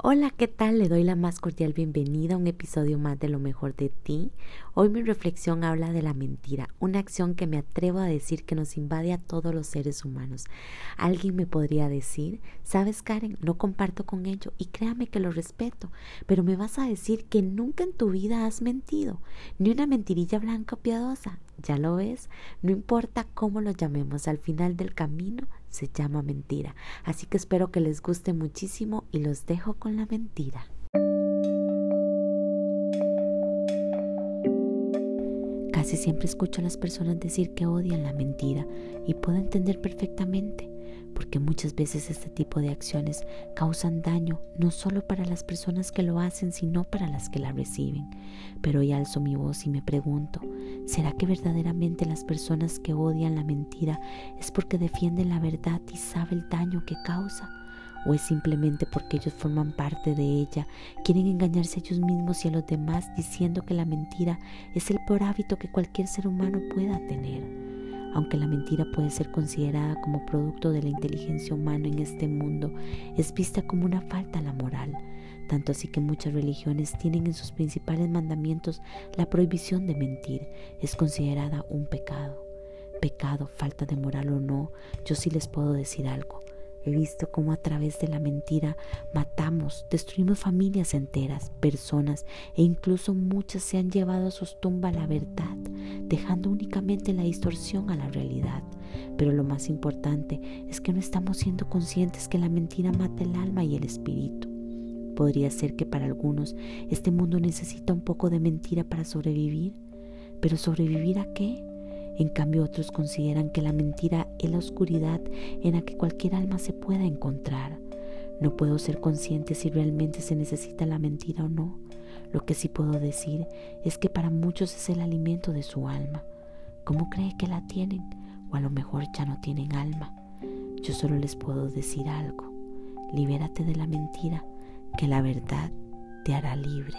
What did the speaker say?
Hola, ¿qué tal? Le doy la más cordial bienvenida a un episodio más de Lo mejor de ti. Hoy mi reflexión habla de la mentira, una acción que me atrevo a decir que nos invade a todos los seres humanos. Alguien me podría decir, sabes Karen, no comparto con ello y créame que lo respeto, pero me vas a decir que nunca en tu vida has mentido, ni una mentirilla blanca o piadosa. Ya lo ves, no importa cómo lo llamemos, al final del camino se llama mentira. Así que espero que les guste muchísimo y los dejo con la mentira. Casi siempre escucho a las personas decir que odian la mentira y puedo entender perfectamente porque muchas veces este tipo de acciones causan daño no solo para las personas que lo hacen, sino para las que la reciben. Pero hoy alzo mi voz y me pregunto, ¿será que verdaderamente las personas que odian la mentira es porque defienden la verdad y saben el daño que causa? ¿O es simplemente porque ellos forman parte de ella, quieren engañarse a ellos mismos y a los demás diciendo que la mentira es el peor hábito que cualquier ser humano pueda tener? Aunque la mentira puede ser considerada como producto de la inteligencia humana en este mundo, es vista como una falta a la moral, tanto así que muchas religiones tienen en sus principales mandamientos la prohibición de mentir, es considerada un pecado. Pecado, falta de moral o no, yo sí les puedo decir algo. He visto cómo a través de la mentira matamos, destruimos familias enteras, personas e incluso muchas se han llevado a sus tumbas la verdad, dejando únicamente la distorsión a la realidad. Pero lo más importante es que no estamos siendo conscientes que la mentira mata el alma y el espíritu. Podría ser que para algunos este mundo necesita un poco de mentira para sobrevivir, pero ¿sobrevivir a qué? En cambio otros consideran que la mentira es la oscuridad en la que cualquier alma se pueda encontrar. No puedo ser consciente si realmente se necesita la mentira o no. Lo que sí puedo decir es que para muchos es el alimento de su alma. ¿Cómo cree que la tienen? O a lo mejor ya no tienen alma. Yo solo les puedo decir algo. Libérate de la mentira, que la verdad te hará libre.